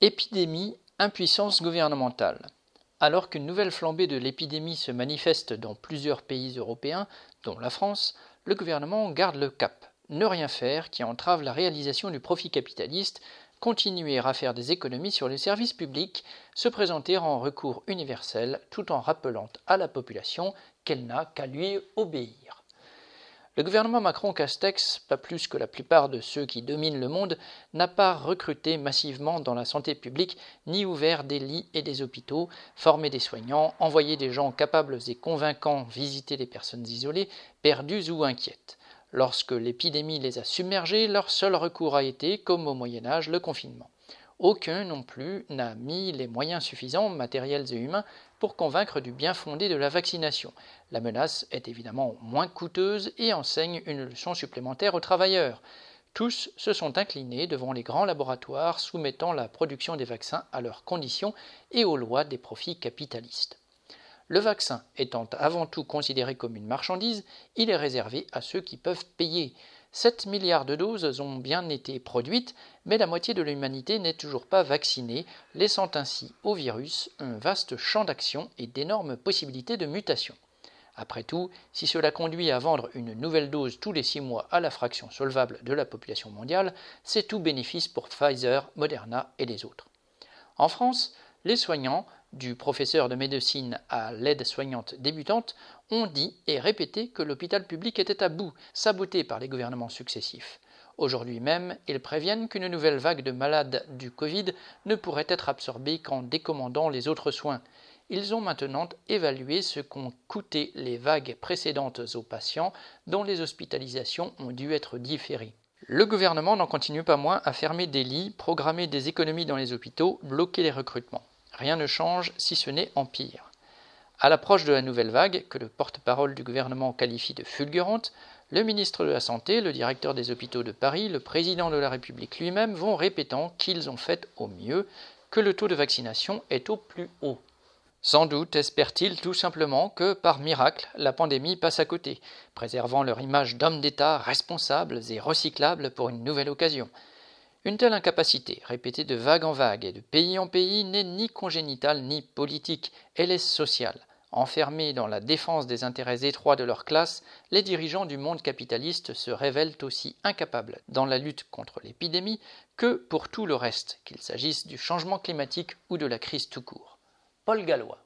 Épidémie, impuissance gouvernementale. Alors qu'une nouvelle flambée de l'épidémie se manifeste dans plusieurs pays européens, dont la France, le gouvernement garde le cap. Ne rien faire qui entrave la réalisation du profit capitaliste, continuer à faire des économies sur les services publics, se présenter en recours universel tout en rappelant à la population qu'elle n'a qu'à lui obéir. Le gouvernement Macron-Castex, pas plus que la plupart de ceux qui dominent le monde, n'a pas recruté massivement dans la santé publique, ni ouvert des lits et des hôpitaux, formé des soignants, envoyé des gens capables et convaincants visiter les personnes isolées, perdues ou inquiètes. Lorsque l'épidémie les a submergés, leur seul recours a été, comme au Moyen Âge, le confinement. Aucun non plus n'a mis les moyens suffisants, matériels et humains, pour convaincre du bien fondé de la vaccination. La menace est évidemment moins coûteuse et enseigne une leçon supplémentaire aux travailleurs. Tous se sont inclinés devant les grands laboratoires soumettant la production des vaccins à leurs conditions et aux lois des profits capitalistes. Le vaccin étant avant tout considéré comme une marchandise, il est réservé à ceux qui peuvent payer. 7 milliards de doses ont bien été produites, mais la moitié de l'humanité n'est toujours pas vaccinée, laissant ainsi au virus un vaste champ d'action et d'énormes possibilités de mutation. Après tout, si cela conduit à vendre une nouvelle dose tous les six mois à la fraction solvable de la population mondiale, c'est tout bénéfice pour Pfizer, Moderna et les autres. En France, les soignants, du professeur de médecine à l'aide-soignante débutante, ont dit et répété que l'hôpital public était à bout, saboté par les gouvernements successifs. Aujourd'hui même, ils préviennent qu'une nouvelle vague de malades du Covid ne pourrait être absorbée qu'en décommandant les autres soins. Ils ont maintenant évalué ce qu'ont coûté les vagues précédentes aux patients dont les hospitalisations ont dû être différées. Le gouvernement n'en continue pas moins à fermer des lits, programmer des économies dans les hôpitaux, bloquer les recrutements. Rien ne change si ce n'est empire. À l'approche de la nouvelle vague, que le porte-parole du gouvernement qualifie de fulgurante, le ministre de la Santé, le directeur des hôpitaux de Paris, le président de la République lui-même vont répétant qu'ils ont fait au mieux, que le taux de vaccination est au plus haut. Sans doute espèrent-ils tout simplement que, par miracle, la pandémie passe à côté, préservant leur image d'hommes d'État responsables et recyclables pour une nouvelle occasion. Une telle incapacité, répétée de vague en vague et de pays en pays, n'est ni congénitale ni politique, elle est sociale. Enfermés dans la défense des intérêts étroits de leur classe, les dirigeants du monde capitaliste se révèlent aussi incapables dans la lutte contre l'épidémie que pour tout le reste, qu'il s'agisse du changement climatique ou de la crise tout court. Paul Gallois